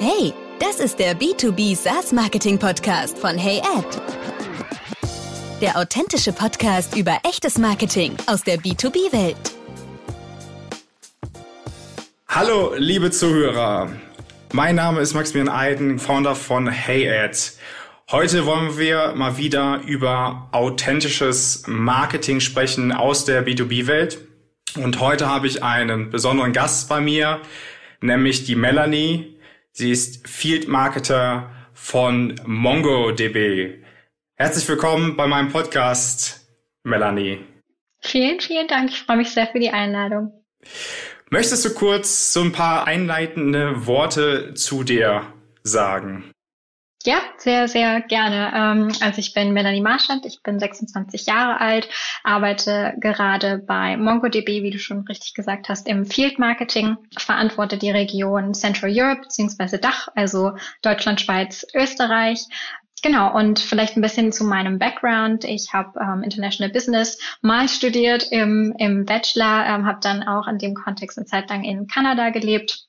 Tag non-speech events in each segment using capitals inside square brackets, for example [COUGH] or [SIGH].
Hey, das ist der B2B SaaS Marketing Podcast von Hey Ad. Der authentische Podcast über echtes Marketing aus der B2B-Welt. Hallo, liebe Zuhörer. Mein Name ist Maximilian Eiden, Founder von Hey Ad. Heute wollen wir mal wieder über authentisches Marketing sprechen aus der B2B-Welt. Und heute habe ich einen besonderen Gast bei mir, nämlich die Melanie. Sie ist Field Marketer von MongoDB. Herzlich willkommen bei meinem Podcast, Melanie. Vielen, vielen Dank. Ich freue mich sehr für die Einladung. Möchtest du kurz so ein paar einleitende Worte zu dir sagen? Ja, sehr, sehr gerne. Ähm, also ich bin Melanie Marschand, ich bin 26 Jahre alt, arbeite gerade bei MongoDB, wie du schon richtig gesagt hast, im Field Marketing, verantworte die Region Central Europe bzw. Dach, also Deutschland, Schweiz, Österreich. Genau, und vielleicht ein bisschen zu meinem Background. Ich habe ähm, International Business mal studiert im, im Bachelor, ähm, habe dann auch in dem Kontext eine Zeit lang in Kanada gelebt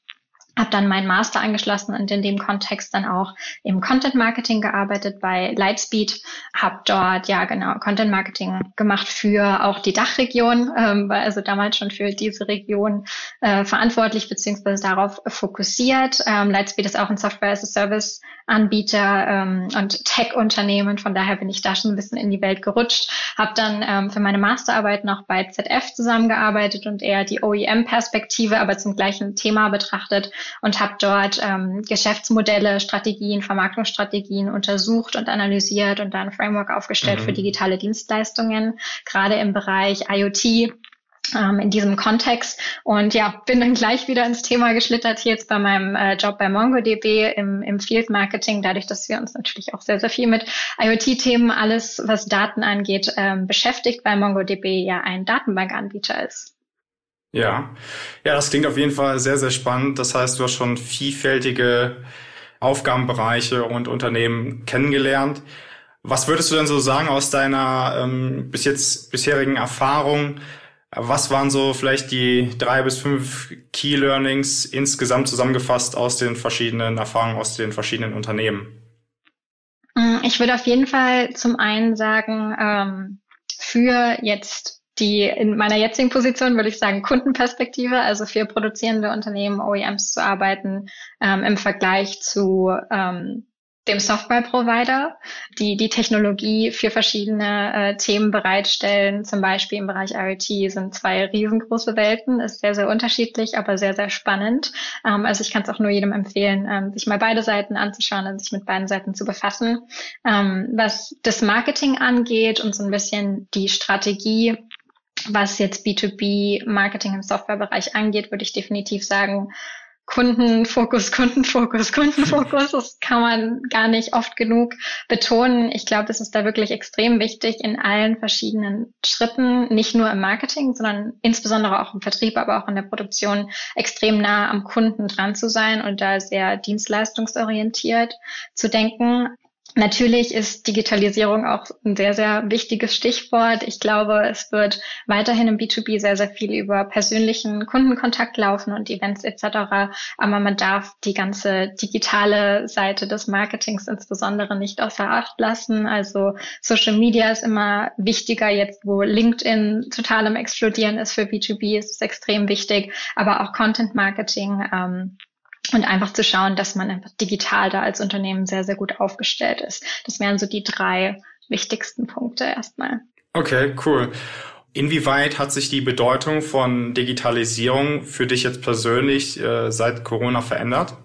habe dann meinen Master angeschlossen und in dem Kontext dann auch im Content Marketing gearbeitet bei Lightspeed, habe dort ja genau Content Marketing gemacht für auch die Dachregion, ähm, war also damals schon für diese Region äh, verantwortlich beziehungsweise darauf fokussiert. Ähm, Lightspeed ist auch ein Software as a Service Anbieter ähm, und Tech-Unternehmen, von daher bin ich da schon ein bisschen in die Welt gerutscht, habe dann ähm, für meine Masterarbeit noch bei ZF zusammengearbeitet und eher die OEM-Perspektive, aber zum gleichen Thema betrachtet und habe dort ähm, Geschäftsmodelle, Strategien, Vermarktungsstrategien untersucht und analysiert und dann ein Framework aufgestellt mhm. für digitale Dienstleistungen, gerade im Bereich IoT ähm, in diesem Kontext. Und ja, bin dann gleich wieder ins Thema geschlittert hier jetzt bei meinem äh, Job bei MongoDB im, im Field Marketing, dadurch, dass wir uns natürlich auch sehr, sehr viel mit IoT-Themen, alles was Daten angeht, ähm, beschäftigt, weil MongoDB ja ein Datenbankanbieter ist. Ja, ja, das klingt auf jeden Fall sehr, sehr spannend. Das heißt, du hast schon vielfältige Aufgabenbereiche und Unternehmen kennengelernt. Was würdest du denn so sagen aus deiner ähm, bis jetzt bisherigen Erfahrung? Was waren so vielleicht die drei bis fünf Key Learnings insgesamt zusammengefasst aus den verschiedenen Erfahrungen aus den verschiedenen Unternehmen? Mm, ich würde auf jeden Fall zum einen sagen, ähm, für jetzt die in meiner jetzigen Position würde ich sagen Kundenperspektive, also für produzierende Unternehmen, OEMs zu arbeiten ähm, im Vergleich zu ähm, dem Software-Provider, die die Technologie für verschiedene äh, Themen bereitstellen. Zum Beispiel im Bereich IoT sind zwei riesengroße Welten, ist sehr, sehr unterschiedlich, aber sehr, sehr spannend. Ähm, also ich kann es auch nur jedem empfehlen, ähm, sich mal beide Seiten anzuschauen und sich mit beiden Seiten zu befassen. Ähm, was das Marketing angeht und so ein bisschen die Strategie, was jetzt B2B-Marketing im Softwarebereich angeht, würde ich definitiv sagen, Kundenfokus, Kundenfokus, Kundenfokus. Das kann man gar nicht oft genug betonen. Ich glaube, das ist da wirklich extrem wichtig in allen verschiedenen Schritten, nicht nur im Marketing, sondern insbesondere auch im Vertrieb, aber auch in der Produktion extrem nah am Kunden dran zu sein und da sehr dienstleistungsorientiert zu denken. Natürlich ist Digitalisierung auch ein sehr, sehr wichtiges Stichwort. Ich glaube, es wird weiterhin im B2B sehr, sehr viel über persönlichen Kundenkontakt laufen und Events etc. Aber man darf die ganze digitale Seite des Marketings insbesondere nicht außer Acht lassen. Also Social Media ist immer wichtiger jetzt, wo LinkedIn total im Explodieren ist für B2B, ist es extrem wichtig. Aber auch Content Marketing. Ähm, und einfach zu schauen, dass man einfach digital da als Unternehmen sehr, sehr gut aufgestellt ist. Das wären so die drei wichtigsten Punkte erstmal. Okay, cool. Inwieweit hat sich die Bedeutung von Digitalisierung für dich jetzt persönlich äh, seit Corona verändert?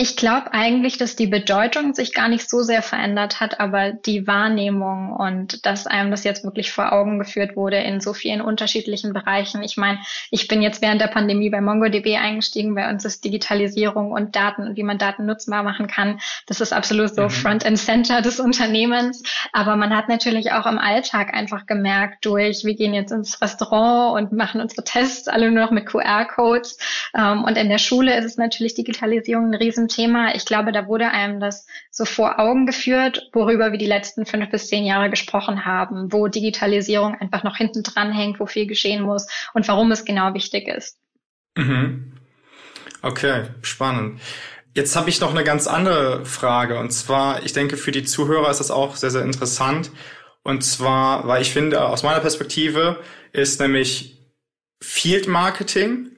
Ich glaube eigentlich, dass die Bedeutung sich gar nicht so sehr verändert hat, aber die Wahrnehmung und dass einem das jetzt wirklich vor Augen geführt wurde in so vielen unterschiedlichen Bereichen. Ich meine, ich bin jetzt während der Pandemie bei MongoDB eingestiegen. Bei uns ist Digitalisierung und Daten und wie man Daten nutzbar machen kann. Das ist absolut so mhm. Front and Center des Unternehmens. Aber man hat natürlich auch im Alltag einfach gemerkt durch, wir gehen jetzt ins Restaurant und machen unsere Tests alle nur noch mit QR-Codes. Ähm, und in der Schule ist es natürlich Digitalisierung ein riesen Thema. Ich glaube, da wurde einem das so vor Augen geführt, worüber wir die letzten fünf bis zehn Jahre gesprochen haben, wo Digitalisierung einfach noch hinten dran hängt, wo viel geschehen muss und warum es genau wichtig ist. Mhm. Okay, spannend. Jetzt habe ich noch eine ganz andere Frage und zwar, ich denke, für die Zuhörer ist das auch sehr, sehr interessant. Und zwar, weil ich finde, aus meiner Perspektive ist nämlich Field Marketing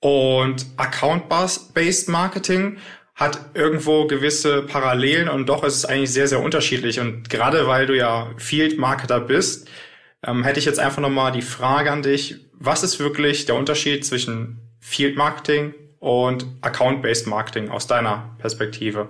und Account-Based Marketing hat irgendwo gewisse Parallelen und doch ist es eigentlich sehr, sehr unterschiedlich. Und gerade weil du ja Field Marketer bist, ähm, hätte ich jetzt einfach nochmal die Frage an dich, was ist wirklich der Unterschied zwischen Field Marketing und Account-Based Marketing aus deiner Perspektive?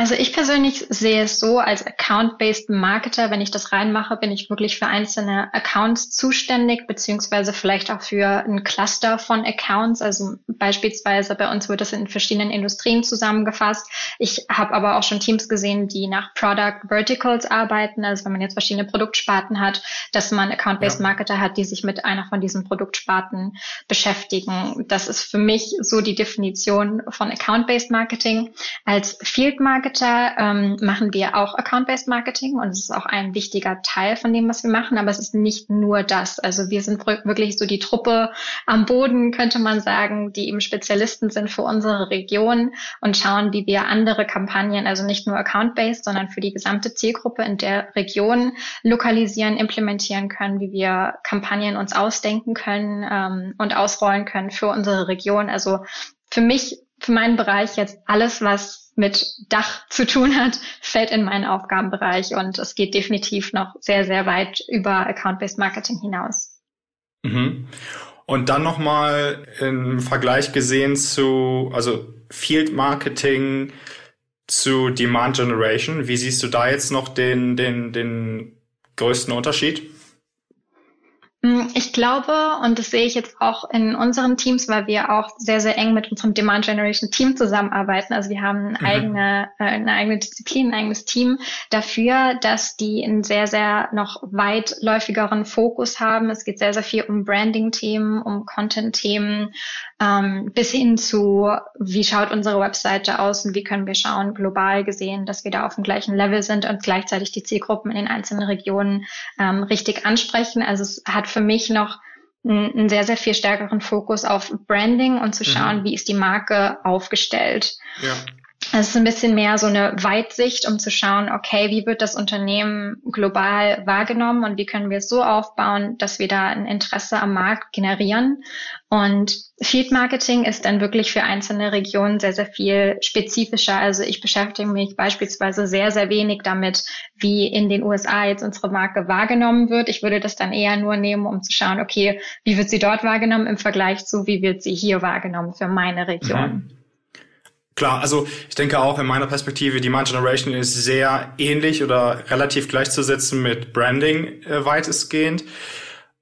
Also ich persönlich sehe es so, als Account-Based Marketer, wenn ich das reinmache, bin ich wirklich für einzelne Accounts zuständig, beziehungsweise vielleicht auch für ein Cluster von Accounts. Also beispielsweise bei uns wird das in verschiedenen Industrien zusammengefasst. Ich habe aber auch schon Teams gesehen, die nach Product Verticals arbeiten. Also wenn man jetzt verschiedene Produktsparten hat, dass man Account-Based. Marketer hat, die sich mit einer von diesen Produktsparten beschäftigen. Das ist für mich so die Definition von Account-Based Marketing. Als Field Marketing Marketer ähm, machen wir auch Account-Based Marketing und es ist auch ein wichtiger Teil von dem, was wir machen, aber es ist nicht nur das. Also wir sind wirklich so die Truppe am Boden, könnte man sagen, die eben Spezialisten sind für unsere Region und schauen, wie wir andere Kampagnen, also nicht nur Account-Based, sondern für die gesamte Zielgruppe in der Region lokalisieren, implementieren können, wie wir Kampagnen uns ausdenken können ähm, und ausrollen können für unsere Region. Also für mich, für meinen Bereich jetzt alles, was mit Dach zu tun hat, fällt in meinen Aufgabenbereich und es geht definitiv noch sehr, sehr weit über Account-Based Marketing hinaus. Mhm. Und dann nochmal im Vergleich gesehen zu, also Field Marketing zu Demand Generation. Wie siehst du da jetzt noch den, den, den größten Unterschied? Mm, ich glaube, und das sehe ich jetzt auch in unseren Teams, weil wir auch sehr, sehr eng mit unserem Demand Generation Team zusammenarbeiten. Also wir haben eine, mhm. eigene, äh, eine eigene Disziplin, ein eigenes Team dafür, dass die einen sehr, sehr noch weitläufigeren Fokus haben. Es geht sehr, sehr viel um Branding-Themen, um Content-Themen, ähm, bis hin zu, wie schaut unsere Webseite aus und wie können wir schauen, global gesehen, dass wir da auf dem gleichen Level sind und gleichzeitig die Zielgruppen in den einzelnen Regionen ähm, richtig ansprechen. Also es hat für mich noch einen sehr, sehr viel stärkeren Fokus auf Branding und zu schauen, mhm. wie ist die Marke aufgestellt. Ja. Es ist ein bisschen mehr so eine Weitsicht, um zu schauen, okay, wie wird das Unternehmen global wahrgenommen und wie können wir es so aufbauen, dass wir da ein Interesse am Markt generieren. Und Field Marketing ist dann wirklich für einzelne Regionen sehr, sehr viel spezifischer. Also ich beschäftige mich beispielsweise sehr, sehr wenig damit, wie in den USA jetzt unsere Marke wahrgenommen wird. Ich würde das dann eher nur nehmen, um zu schauen, okay, wie wird sie dort wahrgenommen im Vergleich zu, wie wird sie hier wahrgenommen für meine Region. Mhm. Klar, also ich denke auch in meiner Perspektive, die Mind Generation ist sehr ähnlich oder relativ gleichzusetzen mit Branding äh, weitestgehend.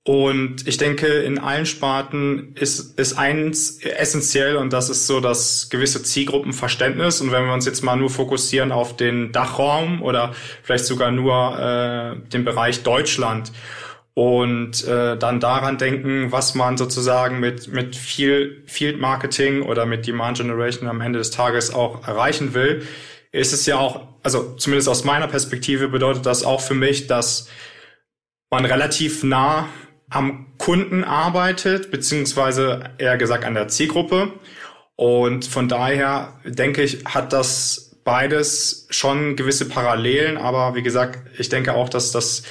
Und ich denke, in allen Sparten ist, ist eins essentiell und das ist so das gewisse Zielgruppenverständnis. Und wenn wir uns jetzt mal nur fokussieren auf den Dachraum oder vielleicht sogar nur äh, den Bereich Deutschland und äh, dann daran denken, was man sozusagen mit, mit viel Field Marketing oder mit Demand Generation am Ende des Tages auch erreichen will, ist es ja auch, also zumindest aus meiner Perspektive bedeutet das auch für mich, dass man relativ nah am Kunden arbeitet, beziehungsweise eher gesagt an der Zielgruppe. Und von daher denke ich, hat das beides schon gewisse Parallelen, aber wie gesagt, ich denke auch, dass das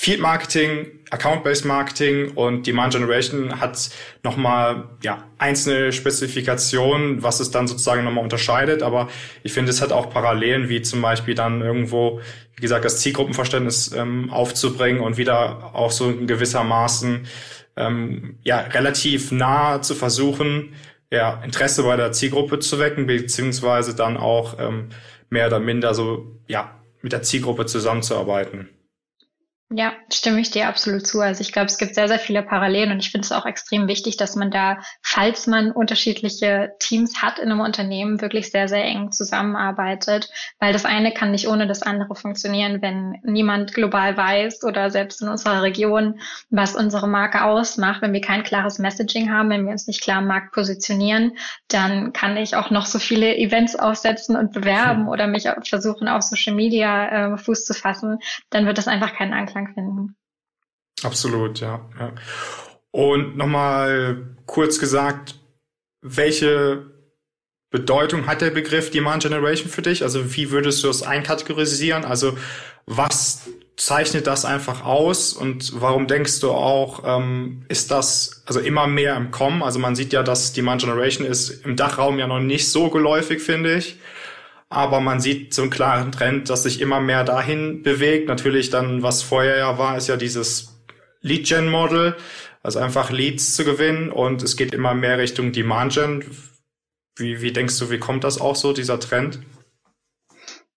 Field Marketing, Account-Based Marketing und Demand Generation hat nochmal ja, einzelne Spezifikationen, was es dann sozusagen nochmal unterscheidet. Aber ich finde, es hat auch Parallelen, wie zum Beispiel dann irgendwo, wie gesagt, das Zielgruppenverständnis ähm, aufzubringen und wieder auch so in gewissermaßen ähm, ja, relativ nah zu versuchen, ja, Interesse bei der Zielgruppe zu wecken, beziehungsweise dann auch ähm, mehr oder minder so ja, mit der Zielgruppe zusammenzuarbeiten. Ja, stimme ich dir absolut zu. Also ich glaube, es gibt sehr, sehr viele Parallelen und ich finde es auch extrem wichtig, dass man da, falls man unterschiedliche Teams hat in einem Unternehmen, wirklich sehr, sehr eng zusammenarbeitet, weil das eine kann nicht ohne das andere funktionieren, wenn niemand global weiß oder selbst in unserer Region, was unsere Marke ausmacht. Wenn wir kein klares Messaging haben, wenn wir uns nicht klar am Markt positionieren, dann kann ich auch noch so viele Events aufsetzen und bewerben hm. oder mich versuchen, auf Social Media äh, Fuß zu fassen, dann wird das einfach keinen Anklang Anklang finden. Absolut, ja. ja. Und nochmal kurz gesagt, welche Bedeutung hat der Begriff Demand Generation für dich? Also wie würdest du das einkategorisieren? Also was zeichnet das einfach aus und warum denkst du auch, ähm, ist das also immer mehr im Kommen? Also man sieht ja, dass Demand Generation ist im Dachraum ja noch nicht so geläufig, finde ich. Aber man sieht so einen klaren Trend, dass sich immer mehr dahin bewegt. Natürlich dann, was vorher ja war, ist ja dieses Lead-Gen-Model, also einfach Leads zu gewinnen und es geht immer mehr Richtung Demand-Gen. Wie, wie denkst du, wie kommt das auch so, dieser Trend?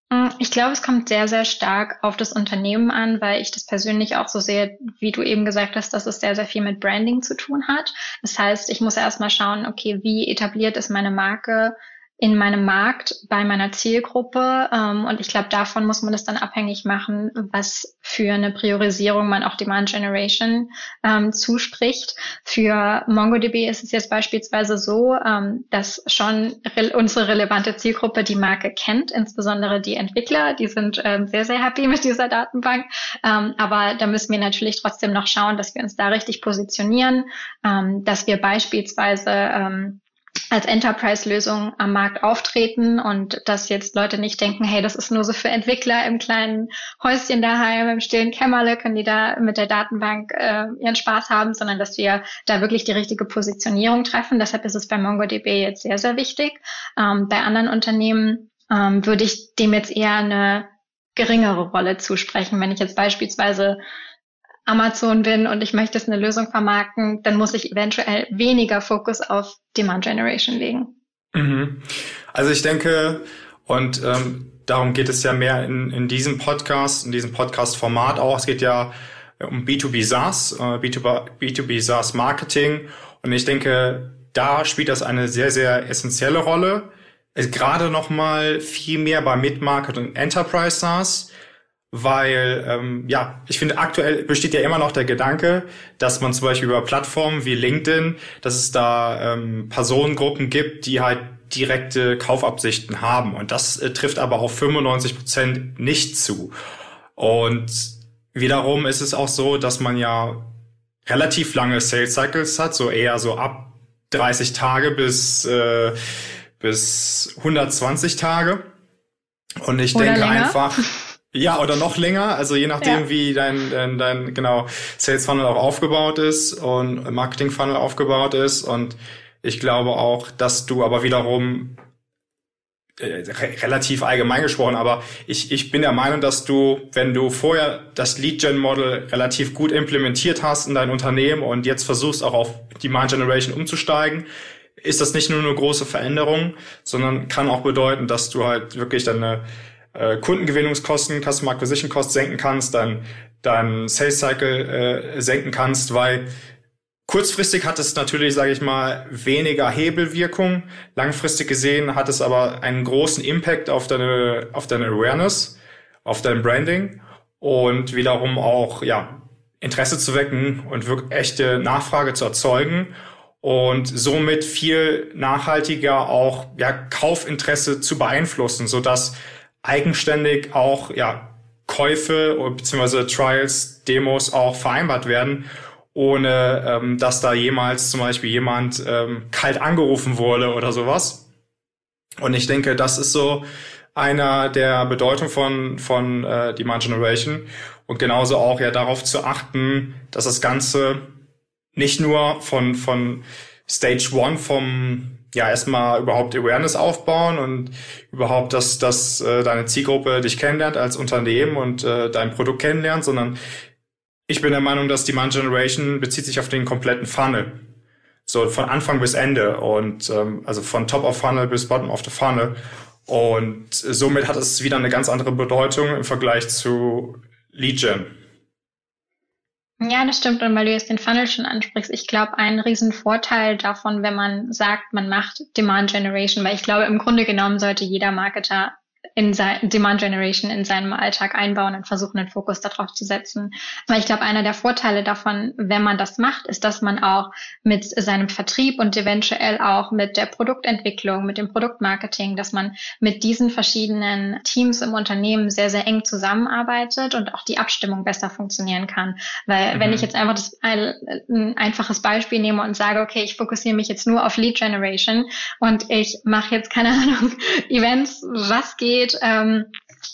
Mm, ich glaube, es kommt sehr, sehr stark auf das Unternehmen an, weil ich das persönlich auch so sehe, wie du eben gesagt hast, dass es sehr, sehr viel mit Branding zu tun hat. Das heißt, ich muss erstmal schauen, okay, wie etabliert ist meine Marke? In meinem Markt, bei meiner Zielgruppe. Ähm, und ich glaube, davon muss man es dann abhängig machen, was für eine Priorisierung man auch Demand Generation ähm, zuspricht. Für MongoDB ist es jetzt beispielsweise so, ähm, dass schon re unsere relevante Zielgruppe die Marke kennt, insbesondere die Entwickler. Die sind ähm, sehr, sehr happy mit dieser Datenbank. Ähm, aber da müssen wir natürlich trotzdem noch schauen, dass wir uns da richtig positionieren, ähm, dass wir beispielsweise ähm, als Enterprise-Lösung am Markt auftreten und dass jetzt Leute nicht denken, hey, das ist nur so für Entwickler im kleinen Häuschen daheim, im stillen Kämmerle, können die da mit der Datenbank äh, ihren Spaß haben, sondern dass wir da wirklich die richtige Positionierung treffen. Deshalb ist es bei MongoDB jetzt sehr, sehr wichtig. Ähm, bei anderen Unternehmen ähm, würde ich dem jetzt eher eine geringere Rolle zusprechen. Wenn ich jetzt beispielsweise Amazon bin und ich möchte es eine Lösung vermarkten, dann muss ich eventuell weniger Fokus auf Demand Generation legen. Mhm. Also ich denke, und ähm, darum geht es ja mehr in, in diesem Podcast, in diesem Podcast-Format auch. Es geht ja um B2B SaaS, äh, B2B, B2B SaaS Marketing. Und ich denke, da spielt das eine sehr, sehr essentielle Rolle. Gerade noch mal viel mehr bei Mid-Market und Enterprise SaaS weil ähm, ja, ich finde aktuell besteht ja immer noch der Gedanke, dass man zum Beispiel über Plattformen wie LinkedIn, dass es da ähm, Personengruppen gibt, die halt direkte Kaufabsichten haben und das äh, trifft aber auf 95 Prozent nicht zu. Und wiederum ist es auch so, dass man ja relativ lange Sales Cycles hat, so eher so ab 30 Tage bis äh, bis 120 Tage. Und ich Oder denke länger. einfach [LAUGHS] Ja, oder noch länger, also je nachdem, ja. wie dein, dein, dein genau Sales Funnel auch aufgebaut ist und Marketing Funnel aufgebaut ist. Und ich glaube auch, dass du aber wiederum äh, re relativ allgemein gesprochen, aber ich, ich bin der Meinung, dass du, wenn du vorher das Lead-Gen-Model relativ gut implementiert hast in dein Unternehmen und jetzt versuchst auch auf Demand Generation umzusteigen, ist das nicht nur eine große Veränderung, sondern kann auch bedeuten, dass du halt wirklich deine äh, Kundengewinnungskosten, Customer Acquisition Cost senken kannst, dann dein Sales Cycle äh, senken kannst, weil kurzfristig hat es natürlich, sage ich mal, weniger Hebelwirkung. Langfristig gesehen hat es aber einen großen Impact auf deine auf deine Awareness, auf dein Branding und wiederum auch ja Interesse zu wecken und wirklich echte Nachfrage zu erzeugen und somit viel nachhaltiger auch ja, Kaufinteresse zu beeinflussen, so dass eigenständig auch ja, Käufe bzw. Trials, Demos auch vereinbart werden, ohne ähm, dass da jemals zum Beispiel jemand ähm, kalt angerufen wurde oder sowas. Und ich denke, das ist so einer der Bedeutung von, von äh, Demand Generation und genauso auch ja darauf zu achten, dass das Ganze nicht nur von, von Stage One vom ja erstmal überhaupt Awareness aufbauen und überhaupt, dass, dass äh, deine Zielgruppe dich kennenlernt als Unternehmen und äh, dein Produkt kennenlernt, sondern ich bin der Meinung, dass Demand Generation bezieht sich auf den kompletten Funnel. So von Anfang bis Ende und ähm, also von Top of Funnel bis Bottom of the Funnel. Und somit hat es wieder eine ganz andere Bedeutung im Vergleich zu Lead Gen. Ja, das stimmt. Und weil du jetzt den Funnel schon ansprichst, ich glaube, ein Riesenvorteil davon, wenn man sagt, man macht Demand Generation, weil ich glaube, im Grunde genommen sollte jeder Marketer in sein, Demand Generation in seinem Alltag einbauen und versuchen, den Fokus darauf zu setzen. Weil ich glaube, einer der Vorteile davon, wenn man das macht, ist, dass man auch mit seinem Vertrieb und eventuell auch mit der Produktentwicklung, mit dem Produktmarketing, dass man mit diesen verschiedenen Teams im Unternehmen sehr, sehr eng zusammenarbeitet und auch die Abstimmung besser funktionieren kann. Weil mhm. wenn ich jetzt einfach das, ein, ein einfaches Beispiel nehme und sage, okay, ich fokussiere mich jetzt nur auf Lead Generation und ich mache jetzt keine Ahnung, [LAUGHS] Events, was geht, geht, ähm,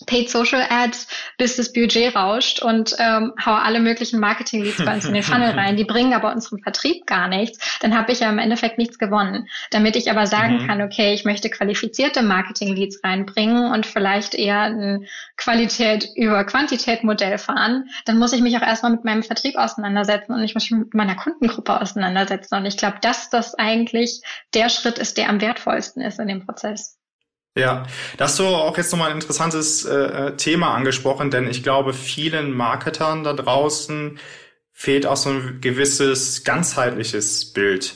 Paid Social Ads, bis das Budget rauscht und ähm, hau alle möglichen Marketing-Leads bei uns in den [LAUGHS] Funnel rein. Die bringen aber unserem Vertrieb gar nichts. Dann habe ich ja im Endeffekt nichts gewonnen. Damit ich aber sagen mhm. kann, okay, ich möchte qualifizierte Marketing-Leads reinbringen und vielleicht eher ein Qualität über Quantität Modell fahren, dann muss ich mich auch erstmal mit meinem Vertrieb auseinandersetzen und ich muss mich mit meiner Kundengruppe auseinandersetzen. Und ich glaube, dass das eigentlich der Schritt ist, der am wertvollsten ist in dem Prozess. Ja, da hast du auch jetzt nochmal ein interessantes äh, äh, Thema angesprochen, denn ich glaube, vielen Marketern da draußen fehlt auch so ein gewisses ganzheitliches Bild.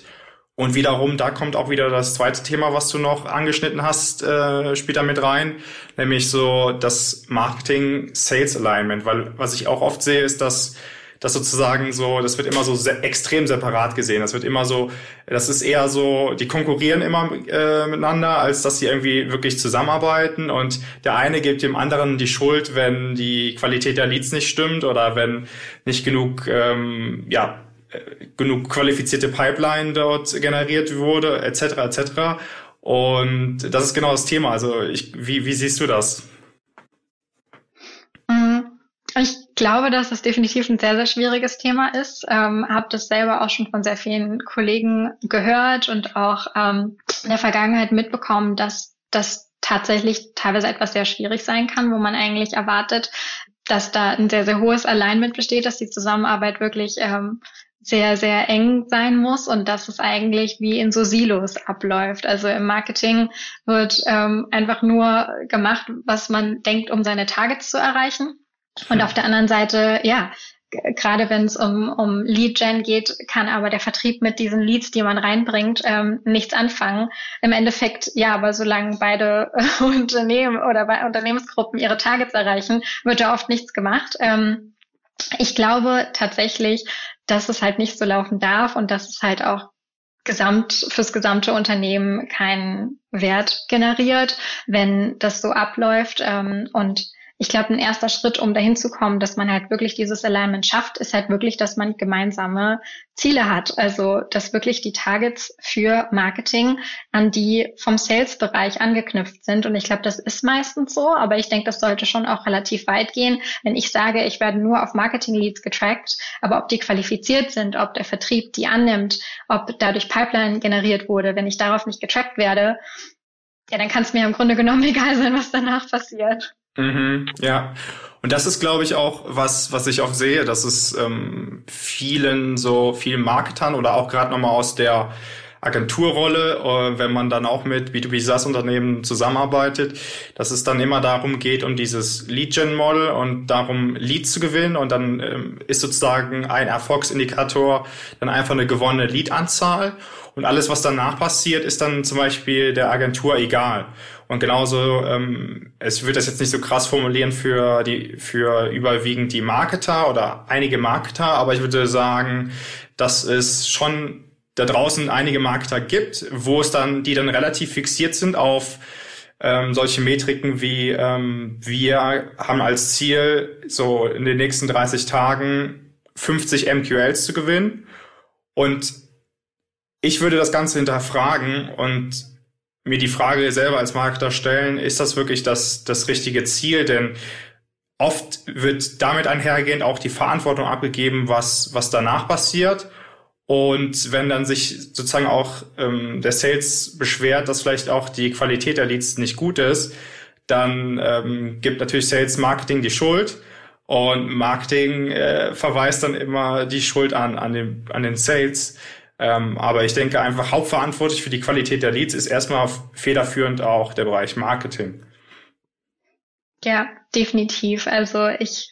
Und wiederum, da kommt auch wieder das zweite Thema, was du noch angeschnitten hast, äh, später mit rein, nämlich so das Marketing-Sales-Alignment, weil was ich auch oft sehe, ist, dass das sozusagen so, das wird immer so se extrem separat gesehen. Das wird immer so, das ist eher so, die konkurrieren immer äh, miteinander, als dass sie irgendwie wirklich zusammenarbeiten und der eine gibt dem anderen die Schuld, wenn die Qualität der Leads nicht stimmt oder wenn nicht genug, ähm, ja, äh, genug qualifizierte Pipeline dort generiert wurde, etc. etc. Und das ist genau das Thema. Also ich, wie, wie siehst du das? Ich glaube, dass das definitiv ein sehr, sehr schwieriges Thema ist. Ähm, habe das selber auch schon von sehr vielen Kollegen gehört und auch ähm, in der Vergangenheit mitbekommen, dass das tatsächlich teilweise etwas sehr schwierig sein kann, wo man eigentlich erwartet, dass da ein sehr, sehr hohes Alignment besteht, dass die Zusammenarbeit wirklich ähm, sehr, sehr eng sein muss und dass es eigentlich wie in so Silos abläuft. Also im Marketing wird ähm, einfach nur gemacht, was man denkt, um seine Targets zu erreichen. Und auf der anderen Seite, ja, gerade wenn es um, um Lead-Gen geht, kann aber der Vertrieb mit diesen Leads, die man reinbringt, ähm, nichts anfangen. Im Endeffekt, ja, aber solange beide äh, [LAUGHS] Unternehmen oder bei Unternehmensgruppen ihre Targets erreichen, wird da oft nichts gemacht. Ähm, ich glaube tatsächlich, dass es halt nicht so laufen darf und dass es halt auch gesamt fürs gesamte Unternehmen keinen Wert generiert, wenn das so abläuft. Ähm, und ich glaube, ein erster Schritt, um dahin zu kommen, dass man halt wirklich dieses Alignment schafft, ist halt wirklich, dass man gemeinsame Ziele hat. Also, dass wirklich die Targets für Marketing an die vom Sales-Bereich angeknüpft sind. Und ich glaube, das ist meistens so, aber ich denke, das sollte schon auch relativ weit gehen. Wenn ich sage, ich werde nur auf Marketing-Leads getrackt, aber ob die qualifiziert sind, ob der Vertrieb die annimmt, ob dadurch Pipeline generiert wurde, wenn ich darauf nicht getrackt werde, ja, dann kann es mir im Grunde genommen [LAUGHS] egal sein, was danach passiert. Mhm, ja. Und das ist, glaube ich, auch was, was ich oft sehe, dass es ähm, vielen so vielen Marketern oder auch gerade nochmal aus der Agenturrolle, äh, wenn man dann auch mit B2B SaaS-Unternehmen zusammenarbeitet, dass es dann immer darum geht, um dieses Lead-Gen-Model und darum, Leads zu gewinnen. Und dann ähm, ist sozusagen ein Erfolgsindikator dann einfach eine gewonnene Lead-Anzahl. Und alles, was danach passiert, ist dann zum Beispiel der Agentur egal. Und genauso, ähm, es wird das jetzt nicht so krass formulieren für die, für überwiegend die Marketer oder einige Marketer, aber ich würde sagen, dass es schon da draußen einige Marketer gibt, wo es dann, die dann relativ fixiert sind auf ähm, solche Metriken wie ähm, wir haben als Ziel, so in den nächsten 30 Tagen 50 MQLs zu gewinnen. Und ich würde das Ganze hinterfragen und mir die Frage selber als Marketer stellen, ist das wirklich das, das richtige Ziel? Denn oft wird damit einhergehend auch die Verantwortung abgegeben, was, was danach passiert. Und wenn dann sich sozusagen auch ähm, der Sales beschwert, dass vielleicht auch die Qualität der Leads nicht gut ist, dann ähm, gibt natürlich Sales Marketing die Schuld. Und Marketing äh, verweist dann immer die Schuld an, an, den, an den Sales. Ähm, aber ich denke einfach hauptverantwortlich für die Qualität der Leads ist erstmal federführend auch der Bereich Marketing. Ja, definitiv. Also ich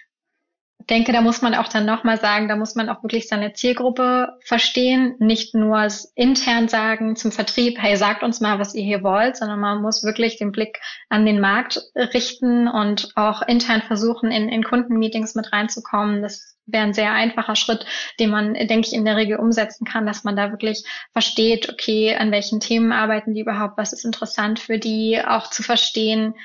denke, da muss man auch dann nochmal sagen, da muss man auch wirklich seine Zielgruppe verstehen, nicht nur intern sagen zum Vertrieb, hey, sagt uns mal, was ihr hier wollt, sondern man muss wirklich den Blick an den Markt richten und auch intern versuchen, in, in Kundenmeetings mit reinzukommen. Das wäre ein sehr einfacher Schritt, den man, denke ich, in der Regel umsetzen kann, dass man da wirklich versteht, okay, an welchen Themen arbeiten die überhaupt, was ist interessant für die, auch zu verstehen,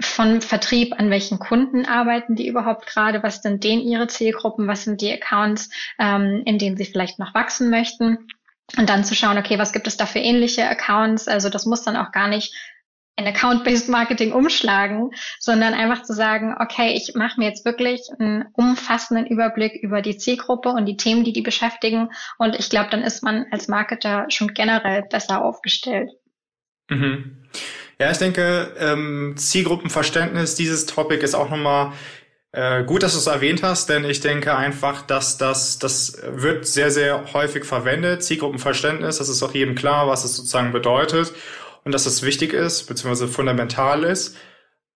von Vertrieb, an welchen Kunden arbeiten die überhaupt gerade, was sind denen ihre Zielgruppen, was sind die Accounts, ähm, in denen sie vielleicht noch wachsen möchten. Und dann zu schauen, okay, was gibt es da für ähnliche Accounts? Also das muss dann auch gar nicht in Account-Based Marketing umschlagen, sondern einfach zu sagen, okay, ich mache mir jetzt wirklich einen umfassenden Überblick über die Zielgruppe und die Themen, die die beschäftigen. Und ich glaube, dann ist man als Marketer schon generell besser aufgestellt. Mhm. Ja, ich denke, ähm, Zielgruppenverständnis, dieses Topic ist auch nochmal äh, gut, dass du es erwähnt hast, denn ich denke einfach, dass das, das wird sehr, sehr häufig verwendet. Zielgruppenverständnis, das ist auch jedem klar, was es sozusagen bedeutet und dass es wichtig ist, beziehungsweise fundamental ist.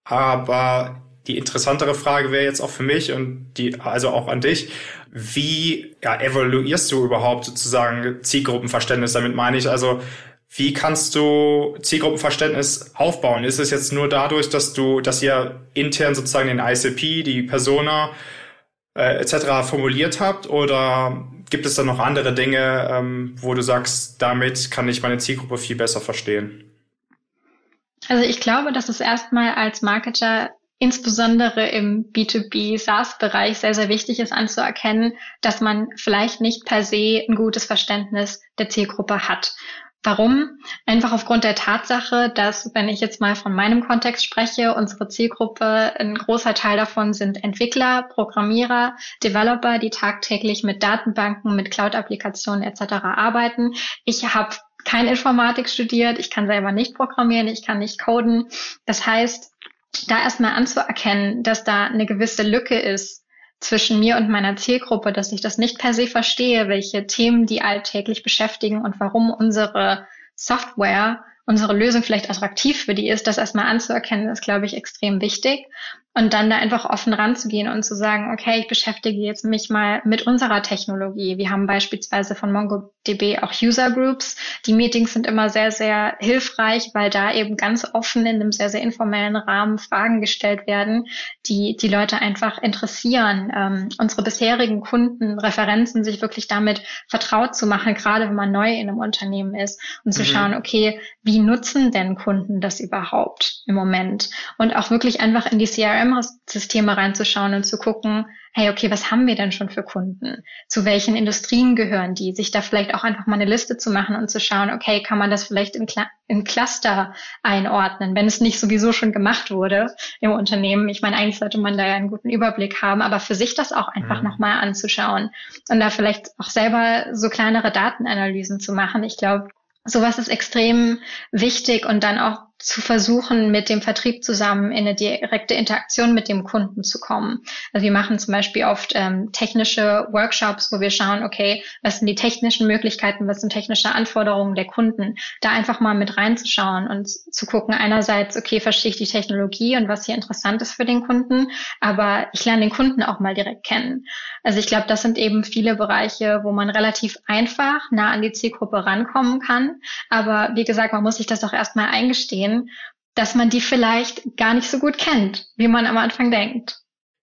Aber die interessantere Frage wäre jetzt auch für mich und die, also auch an dich, wie ja, evaluierst du überhaupt sozusagen Zielgruppenverständnis? Damit meine ich also, wie kannst du Zielgruppenverständnis aufbauen? Ist es jetzt nur dadurch, dass du, dass ihr intern sozusagen den ICP, die Persona äh, etc. formuliert habt, oder gibt es da noch andere Dinge, ähm, wo du sagst, damit kann ich meine Zielgruppe viel besser verstehen? Also ich glaube, dass es erstmal als Marketer insbesondere im B2B SaaS-Bereich sehr, sehr wichtig ist anzuerkennen, dass man vielleicht nicht per se ein gutes Verständnis der Zielgruppe hat. Warum? Einfach aufgrund der Tatsache, dass, wenn ich jetzt mal von meinem Kontext spreche, unsere Zielgruppe, ein großer Teil davon sind Entwickler, Programmierer, Developer, die tagtäglich mit Datenbanken, mit Cloud-Applikationen etc. arbeiten. Ich habe kein Informatik studiert, ich kann selber nicht programmieren, ich kann nicht coden. Das heißt, da erstmal anzuerkennen, dass da eine gewisse Lücke ist zwischen mir und meiner Zielgruppe, dass ich das nicht per se verstehe, welche Themen die alltäglich beschäftigen und warum unsere Software, unsere Lösung vielleicht attraktiv für die ist, das erstmal anzuerkennen, ist, glaube ich, extrem wichtig. Und dann da einfach offen ranzugehen und zu sagen, okay, ich beschäftige jetzt mich mal mit unserer Technologie. Wir haben beispielsweise von MongoDB auch User Groups. Die Meetings sind immer sehr, sehr hilfreich, weil da eben ganz offen in einem sehr, sehr informellen Rahmen Fragen gestellt werden, die die Leute einfach interessieren. Ähm, unsere bisherigen Kunden, Referenzen, sich wirklich damit vertraut zu machen, gerade wenn man neu in einem Unternehmen ist und zu mhm. schauen, okay, wie nutzen denn Kunden das überhaupt im Moment? Und auch wirklich einfach in die CRM CRM-Systeme reinzuschauen und zu gucken, hey, okay, was haben wir denn schon für Kunden? Zu welchen Industrien gehören die? Sich da vielleicht auch einfach mal eine Liste zu machen und zu schauen, okay, kann man das vielleicht in, Cl in Cluster einordnen, wenn es nicht sowieso schon gemacht wurde im Unternehmen. Ich meine, eigentlich sollte man da ja einen guten Überblick haben, aber für sich das auch einfach mhm. nochmal anzuschauen und da vielleicht auch selber so kleinere Datenanalysen zu machen. Ich glaube, sowas ist extrem wichtig und dann auch zu versuchen, mit dem Vertrieb zusammen in eine direkte Interaktion mit dem Kunden zu kommen. Also wir machen zum Beispiel oft ähm, technische Workshops, wo wir schauen, okay, was sind die technischen Möglichkeiten, was sind technische Anforderungen der Kunden, da einfach mal mit reinzuschauen und zu gucken, einerseits, okay, verstehe ich die Technologie und was hier interessant ist für den Kunden, aber ich lerne den Kunden auch mal direkt kennen. Also ich glaube, das sind eben viele Bereiche, wo man relativ einfach nah an die Zielgruppe rankommen kann. Aber wie gesagt, man muss sich das auch erstmal eingestehen, dass man die vielleicht gar nicht so gut kennt, wie man am Anfang denkt.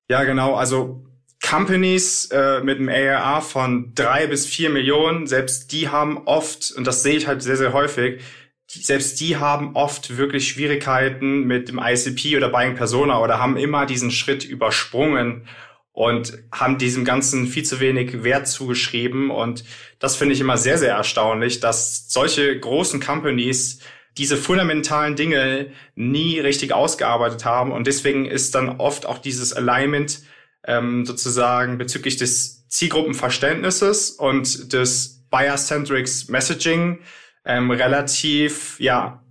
Ja, genau. Also Companies äh, mit einem ARR von drei bis vier Millionen, selbst die haben oft, und das sehe ich halt sehr, sehr häufig, selbst die haben oft wirklich Schwierigkeiten mit dem ICP oder Buying Persona oder haben immer diesen Schritt übersprungen und haben diesem Ganzen viel zu wenig Wert zugeschrieben. Und das finde ich immer sehr, sehr erstaunlich, dass solche großen Companies diese fundamentalen Dinge nie richtig ausgearbeitet haben. Und deswegen ist dann oft auch dieses Alignment ähm, sozusagen bezüglich des Zielgruppenverständnisses und des Buyer-Centric Messaging ähm, relativ, ja,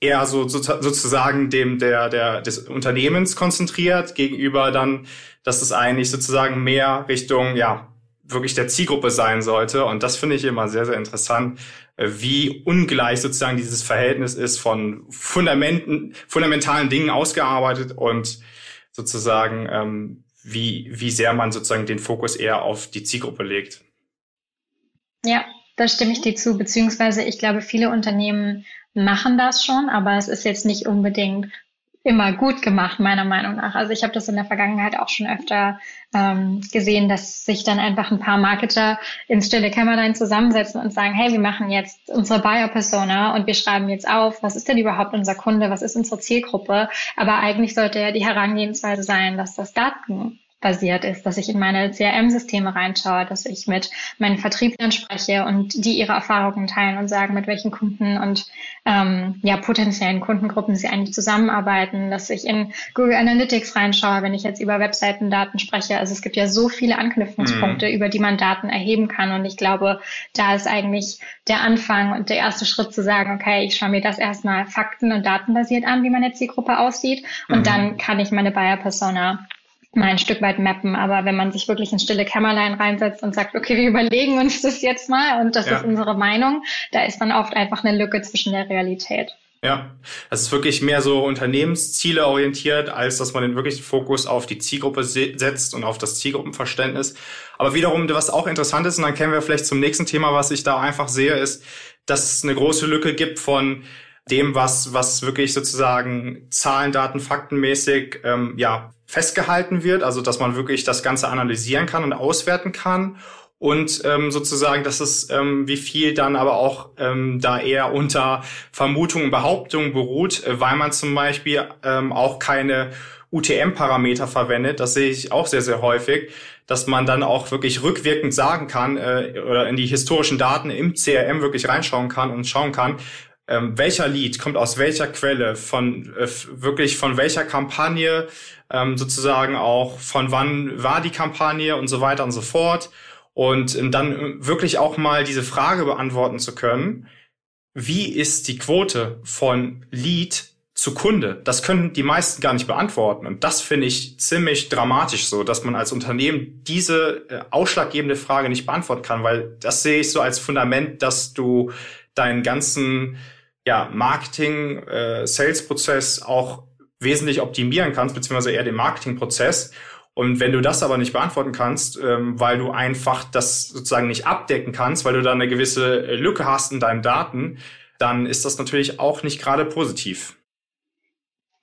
eher so, so sozusagen dem der der des Unternehmens konzentriert gegenüber dann, dass es eigentlich sozusagen mehr Richtung ja wirklich der Zielgruppe sein sollte. Und das finde ich immer sehr, sehr interessant, äh, wie ungleich sozusagen dieses Verhältnis ist von Fundamenten, fundamentalen Dingen ausgearbeitet und sozusagen, ähm, wie, wie sehr man sozusagen den Fokus eher auf die Zielgruppe legt. Ja, da stimme ich dir zu, beziehungsweise ich glaube, viele Unternehmen machen das schon, aber es ist jetzt nicht unbedingt immer gut gemacht, meiner Meinung nach. Also ich habe das in der Vergangenheit auch schon öfter ähm, gesehen, dass sich dann einfach ein paar Marketer ins stille Kämmerlein zusammensetzen und sagen, hey, wir machen jetzt unsere Buyer-Persona und wir schreiben jetzt auf, was ist denn überhaupt unser Kunde, was ist unsere Zielgruppe. Aber eigentlich sollte ja die Herangehensweise sein, dass das Daten basiert ist, dass ich in meine CRM-Systeme reinschaue, dass ich mit meinen Vertrieblern spreche und die ihre Erfahrungen teilen und sagen, mit welchen Kunden und ähm, ja potenziellen Kundengruppen sie eigentlich zusammenarbeiten, dass ich in Google Analytics reinschaue, wenn ich jetzt über Webseitendaten spreche. Also es gibt ja so viele Anknüpfungspunkte, mhm. über die man Daten erheben kann und ich glaube, da ist eigentlich der Anfang und der erste Schritt zu sagen, okay, ich schaue mir das erstmal fakten- und datenbasiert an, wie meine Zielgruppe aussieht und mhm. dann kann ich meine Buyer-Persona mal ein Stück weit mappen. Aber wenn man sich wirklich in stille Kämmerlein reinsetzt und sagt, okay, wir überlegen uns das jetzt mal und das ja. ist unsere Meinung, da ist dann oft einfach eine Lücke zwischen der Realität. Ja, das ist wirklich mehr so Unternehmensziele orientiert, als dass man den wirklichen Fokus auf die Zielgruppe setzt und auf das Zielgruppenverständnis. Aber wiederum, was auch interessant ist, und dann kennen wir vielleicht zum nächsten Thema, was ich da einfach sehe, ist, dass es eine große Lücke gibt von dem, was, was wirklich sozusagen Zahlen, Daten, Faktenmäßig ähm, ja, festgehalten wird, also dass man wirklich das Ganze analysieren kann und auswerten kann und ähm, sozusagen, dass es ähm, wie viel dann aber auch ähm, da eher unter Vermutungen, Behauptungen beruht, äh, weil man zum Beispiel ähm, auch keine UTM-Parameter verwendet. Das sehe ich auch sehr, sehr häufig, dass man dann auch wirklich rückwirkend sagen kann äh, oder in die historischen Daten im CRM wirklich reinschauen kann und schauen kann, ähm, welcher Lied kommt aus welcher Quelle, von äh, wirklich von welcher Kampagne, ähm, sozusagen auch von wann war die Kampagne und so weiter und so fort. Und ähm, dann äh, wirklich auch mal diese Frage beantworten zu können, wie ist die Quote von Lead zu Kunde? Das können die meisten gar nicht beantworten. Und das finde ich ziemlich dramatisch so, dass man als Unternehmen diese äh, ausschlaggebende Frage nicht beantworten kann, weil das sehe ich so als Fundament, dass du deinen ganzen ja, Marketing, äh, Sales-Prozess auch wesentlich optimieren kannst, beziehungsweise eher den Marketingprozess. Und wenn du das aber nicht beantworten kannst, ähm, weil du einfach das sozusagen nicht abdecken kannst, weil du da eine gewisse Lücke hast in deinen Daten, dann ist das natürlich auch nicht gerade positiv.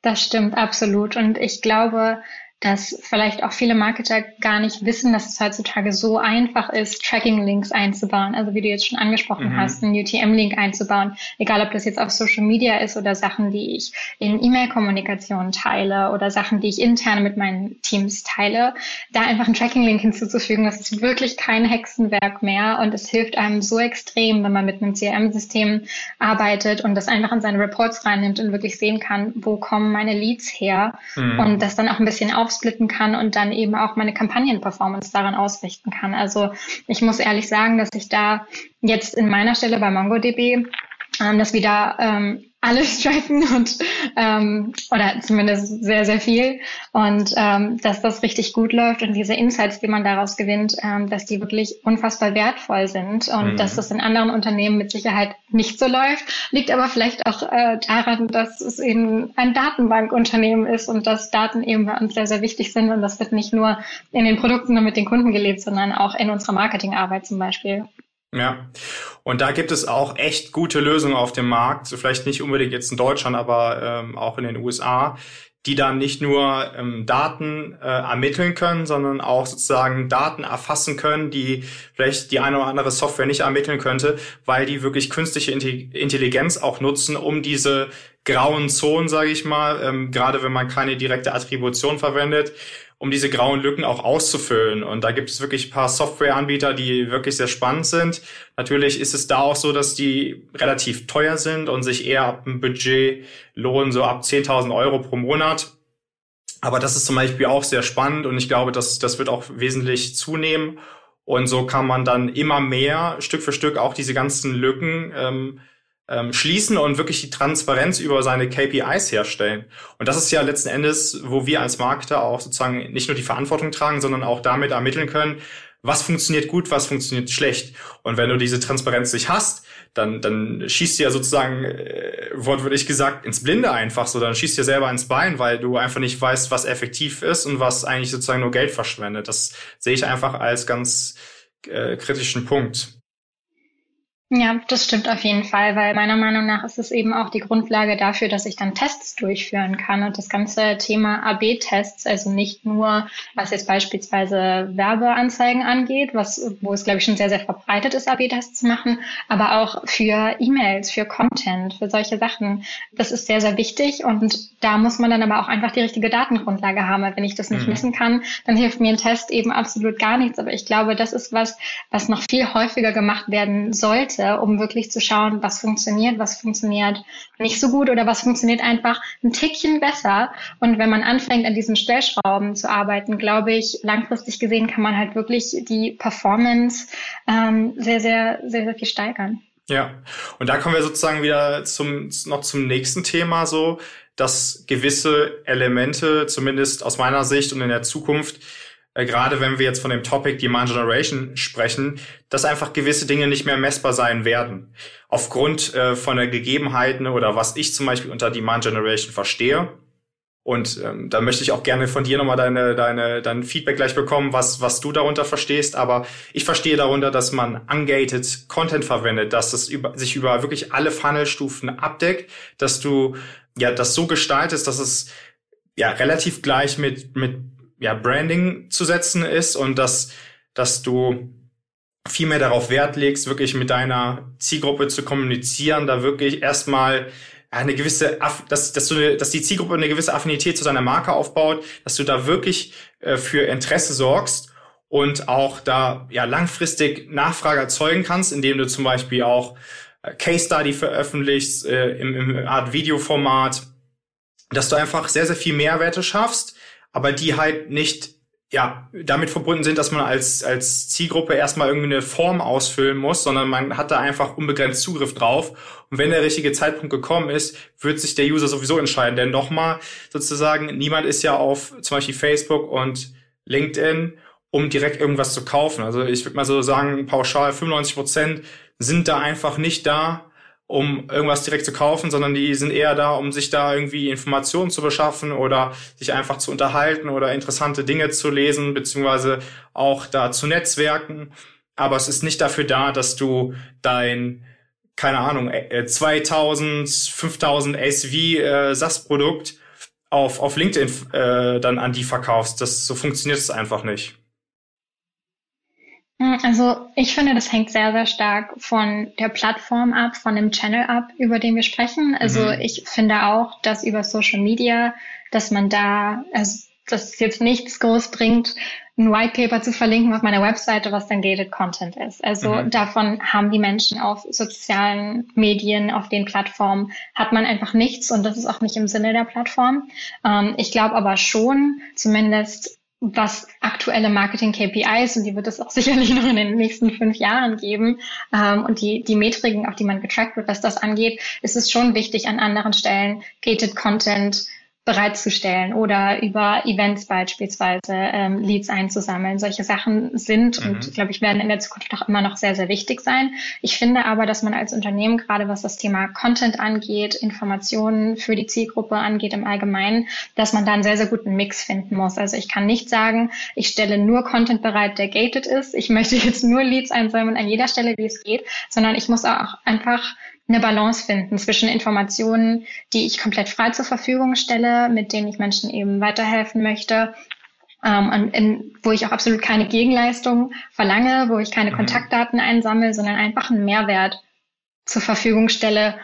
Das stimmt absolut. Und ich glaube, dass vielleicht auch viele Marketer gar nicht wissen, dass es heutzutage so einfach ist, Tracking-Links einzubauen. Also wie du jetzt schon angesprochen mhm. hast, einen UTM-Link einzubauen, egal ob das jetzt auf Social Media ist oder Sachen, die ich in E-Mail-Kommunikation teile oder Sachen, die ich intern mit meinen Teams teile, da einfach einen Tracking-Link hinzuzufügen, das ist wirklich kein Hexenwerk mehr und es hilft einem so extrem, wenn man mit einem CRM-System arbeitet und das einfach in seine Reports reinnimmt und wirklich sehen kann, wo kommen meine Leads her mhm. und das dann auch ein bisschen auf aufsplitten kann und dann eben auch meine Kampagnenperformance daran ausrichten kann. Also ich muss ehrlich sagen, dass ich da jetzt in meiner Stelle bei MongoDB, ähm, dass wir da ähm, alles [LAUGHS] tracken und ähm, oder zumindest sehr, sehr viel und ähm, dass das richtig gut läuft und diese Insights, die man daraus gewinnt, ähm, dass die wirklich unfassbar wertvoll sind und mhm. dass das in anderen Unternehmen mit Sicherheit nicht so läuft, liegt aber vielleicht auch äh, daran, dass es eben ein Datenbankunternehmen ist und dass Daten eben bei uns sehr, sehr wichtig sind und das wird nicht nur in den Produkten und mit den Kunden gelebt, sondern auch in unserer Marketingarbeit zum Beispiel. Ja, und da gibt es auch echt gute Lösungen auf dem Markt, so vielleicht nicht unbedingt jetzt in Deutschland, aber ähm, auch in den USA, die dann nicht nur ähm, Daten äh, ermitteln können, sondern auch sozusagen Daten erfassen können, die vielleicht die eine oder andere Software nicht ermitteln könnte, weil die wirklich künstliche Intelligenz auch nutzen, um diese grauen Zonen, sage ich mal, ähm, gerade wenn man keine direkte Attribution verwendet, um diese grauen Lücken auch auszufüllen. Und da gibt es wirklich ein paar Softwareanbieter, die wirklich sehr spannend sind. Natürlich ist es da auch so, dass die relativ teuer sind und sich eher ab dem Budget lohnen, so ab 10.000 Euro pro Monat. Aber das ist zum Beispiel auch sehr spannend und ich glaube, dass das wird auch wesentlich zunehmen. Und so kann man dann immer mehr Stück für Stück auch diese ganzen Lücken ähm, ähm, schließen und wirklich die Transparenz über seine KPIs herstellen. Und das ist ja letzten Endes, wo wir als Marketer auch sozusagen nicht nur die Verantwortung tragen, sondern auch damit ermitteln können, was funktioniert gut, was funktioniert schlecht. Und wenn du diese Transparenz nicht hast, dann, dann schießt du ja sozusagen, äh, wortwörtlich gesagt, ins Blinde einfach so. Dann schießt du dir selber ins Bein, weil du einfach nicht weißt, was effektiv ist und was eigentlich sozusagen nur Geld verschwendet. Das sehe ich einfach als ganz äh, kritischen Punkt. Ja, das stimmt auf jeden Fall, weil meiner Meinung nach ist es eben auch die Grundlage dafür, dass ich dann Tests durchführen kann. Und das ganze Thema AB-Tests, also nicht nur, was jetzt beispielsweise Werbeanzeigen angeht, was, wo es, glaube ich, schon sehr, sehr verbreitet ist, AB-Tests zu machen, aber auch für E-Mails, für Content, für solche Sachen. Das ist sehr, sehr wichtig und da muss man dann aber auch einfach die richtige Datengrundlage haben. Weil wenn ich das nicht mhm. messen kann, dann hilft mir ein Test eben absolut gar nichts. Aber ich glaube, das ist was, was noch viel häufiger gemacht werden sollte Seite, um wirklich zu schauen, was funktioniert, was funktioniert nicht so gut oder was funktioniert einfach ein Tickchen besser. Und wenn man anfängt, an diesen Stellschrauben zu arbeiten, glaube ich, langfristig gesehen kann man halt wirklich die Performance ähm, sehr, sehr, sehr, sehr viel steigern. Ja, und da kommen wir sozusagen wieder zum, noch zum nächsten Thema so, dass gewisse Elemente, zumindest aus meiner Sicht und in der Zukunft, äh, gerade wenn wir jetzt von dem Topic Demand Generation sprechen, dass einfach gewisse Dinge nicht mehr messbar sein werden. Aufgrund äh, von der Gegebenheiten oder was ich zum Beispiel unter Demand Generation verstehe. Und ähm, da möchte ich auch gerne von dir nochmal deine, deine, dein Feedback gleich bekommen, was, was du darunter verstehst. Aber ich verstehe darunter, dass man ungated Content verwendet, dass es über, sich über wirklich alle Funnelstufen abdeckt, dass du ja das so gestaltest, dass es ja relativ gleich mit, mit ja, Branding zu setzen ist und dass, dass du viel mehr darauf Wert legst, wirklich mit deiner Zielgruppe zu kommunizieren, da wirklich erstmal eine gewisse, dass, dass, du, dass die Zielgruppe eine gewisse Affinität zu deiner Marke aufbaut, dass du da wirklich äh, für Interesse sorgst und auch da ja langfristig Nachfrage erzeugen kannst, indem du zum Beispiel auch äh, Case Study veröffentlichst äh, im, im Art Videoformat, dass du einfach sehr, sehr viel Mehrwerte schaffst, aber die halt nicht ja, damit verbunden sind, dass man als, als Zielgruppe erstmal irgendwie eine Form ausfüllen muss, sondern man hat da einfach unbegrenzt Zugriff drauf. Und wenn der richtige Zeitpunkt gekommen ist, wird sich der User sowieso entscheiden. Denn nochmal sozusagen, niemand ist ja auf zum Beispiel Facebook und LinkedIn, um direkt irgendwas zu kaufen. Also ich würde mal so sagen, pauschal 95 Prozent sind da einfach nicht da, um irgendwas direkt zu kaufen, sondern die sind eher da, um sich da irgendwie Informationen zu beschaffen oder sich einfach zu unterhalten oder interessante Dinge zu lesen, beziehungsweise auch da zu netzwerken. Aber es ist nicht dafür da, dass du dein, keine Ahnung, 2000, 5000 SV äh, SaaS-Produkt auf, auf LinkedIn äh, dann an die verkaufst. Das, so funktioniert es einfach nicht. Hm, also ich finde, das hängt sehr, sehr stark von der Plattform ab, von dem Channel ab, über den wir sprechen. Also mhm. ich finde auch, dass über Social Media, dass man da, also dass es jetzt nichts groß bringt, ein White Paper zu verlinken auf meiner Webseite, was dann gated Content ist. Also mhm. davon haben die Menschen auf sozialen Medien, auf den Plattformen, hat man einfach nichts und das ist auch nicht im Sinne der Plattform. Ähm, ich glaube aber schon, zumindest was aktuelle Marketing-KPIs, und die wird es auch [LAUGHS] sicherlich noch in den nächsten fünf Jahren geben, ähm, und die, die Metriken, auf die man getrackt wird, was das angeht, ist es schon wichtig, an anderen Stellen gated Content bereitzustellen oder über Events beispielsweise ähm, Leads einzusammeln. Solche Sachen sind mhm. und glaube ich werden in der Zukunft auch immer noch sehr, sehr wichtig sein. Ich finde aber, dass man als Unternehmen, gerade was das Thema Content angeht, Informationen für die Zielgruppe angeht im Allgemeinen, dass man da einen sehr, sehr guten Mix finden muss. Also ich kann nicht sagen, ich stelle nur Content bereit, der gated ist. Ich möchte jetzt nur Leads einsammeln an jeder Stelle, wie es geht, sondern ich muss auch einfach eine Balance finden zwischen Informationen, die ich komplett frei zur Verfügung stelle, mit denen ich Menschen eben weiterhelfen möchte, ähm, und in, wo ich auch absolut keine Gegenleistung verlange, wo ich keine mhm. Kontaktdaten einsammle, sondern einfach einen Mehrwert zur Verfügung stelle,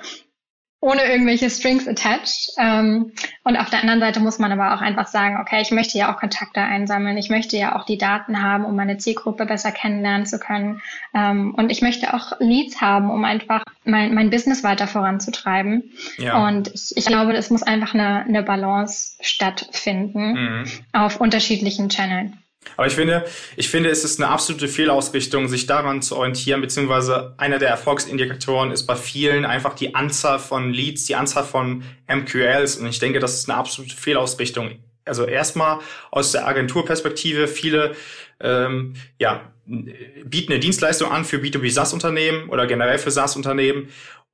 ohne irgendwelche Strings attached. Ähm, und auf der anderen Seite muss man aber auch einfach sagen, okay, ich möchte ja auch Kontakte einsammeln, ich möchte ja auch die Daten haben, um meine Zielgruppe besser kennenlernen zu können. Ähm, und ich möchte auch Leads haben, um einfach mein, mein Business weiter voranzutreiben. Ja. Und ich, ich glaube, es muss einfach eine, eine Balance stattfinden mhm. auf unterschiedlichen Channels. Aber ich finde, ich finde, es ist eine absolute Fehlausrichtung, sich daran zu orientieren, beziehungsweise einer der Erfolgsindikatoren ist bei vielen einfach die Anzahl von Leads, die Anzahl von MQLs. Und ich denke, das ist eine absolute Fehlausrichtung. also erstmal aus der Agenturperspektive viele ähm, ja, bieten eine Dienstleistung an für B2B SaaS-Unternehmen oder generell für SaaS-Unternehmen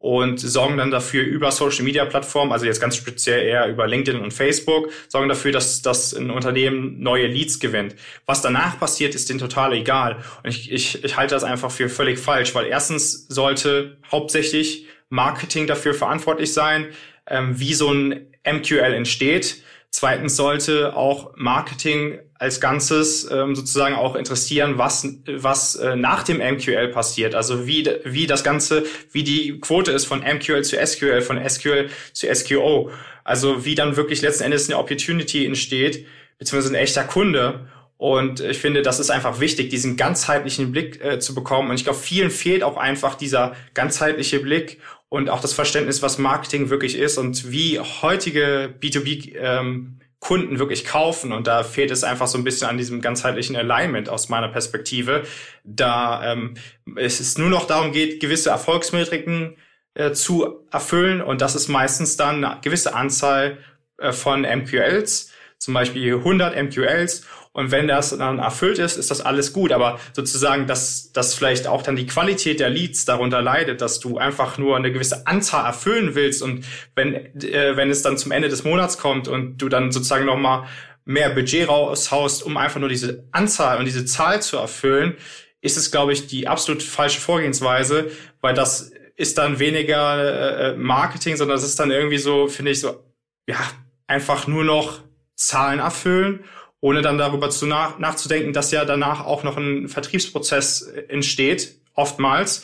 und sorgen dann dafür über Social Media Plattformen, also jetzt ganz speziell eher über LinkedIn und Facebook, sorgen dafür, dass, dass ein Unternehmen neue Leads gewinnt. Was danach passiert, ist denen total egal. Und ich, ich, ich halte das einfach für völlig falsch, weil erstens sollte hauptsächlich Marketing dafür verantwortlich sein, ähm, wie so ein MQL entsteht. Zweitens sollte auch Marketing als Ganzes ähm, sozusagen auch interessieren, was, was äh, nach dem MQL passiert. Also wie, wie das Ganze, wie die Quote ist von MQL zu SQL, von SQL zu SQO. Also wie dann wirklich letzten Endes eine Opportunity entsteht, beziehungsweise ein echter Kunde. Und ich finde, das ist einfach wichtig, diesen ganzheitlichen Blick äh, zu bekommen. Und ich glaube, vielen fehlt auch einfach dieser ganzheitliche Blick und auch das Verständnis, was Marketing wirklich ist und wie heutige B2B ähm, Kunden wirklich kaufen. Und da fehlt es einfach so ein bisschen an diesem ganzheitlichen Alignment aus meiner Perspektive, da ähm, es nur noch darum geht, gewisse Erfolgsmetriken äh, zu erfüllen. Und das ist meistens dann eine gewisse Anzahl äh, von MQLs, zum Beispiel 100 MQLs. Und wenn das dann erfüllt ist, ist das alles gut. Aber sozusagen, dass, dass vielleicht auch dann die Qualität der Leads darunter leidet, dass du einfach nur eine gewisse Anzahl erfüllen willst. Und wenn, äh, wenn es dann zum Ende des Monats kommt und du dann sozusagen nochmal mehr Budget raushaust, um einfach nur diese Anzahl und diese Zahl zu erfüllen, ist es, glaube ich, die absolut falsche Vorgehensweise, weil das ist dann weniger äh, Marketing, sondern das ist dann irgendwie so, finde ich, so, ja, einfach nur noch Zahlen erfüllen ohne dann darüber zu nach, nachzudenken, dass ja danach auch noch ein Vertriebsprozess entsteht, oftmals,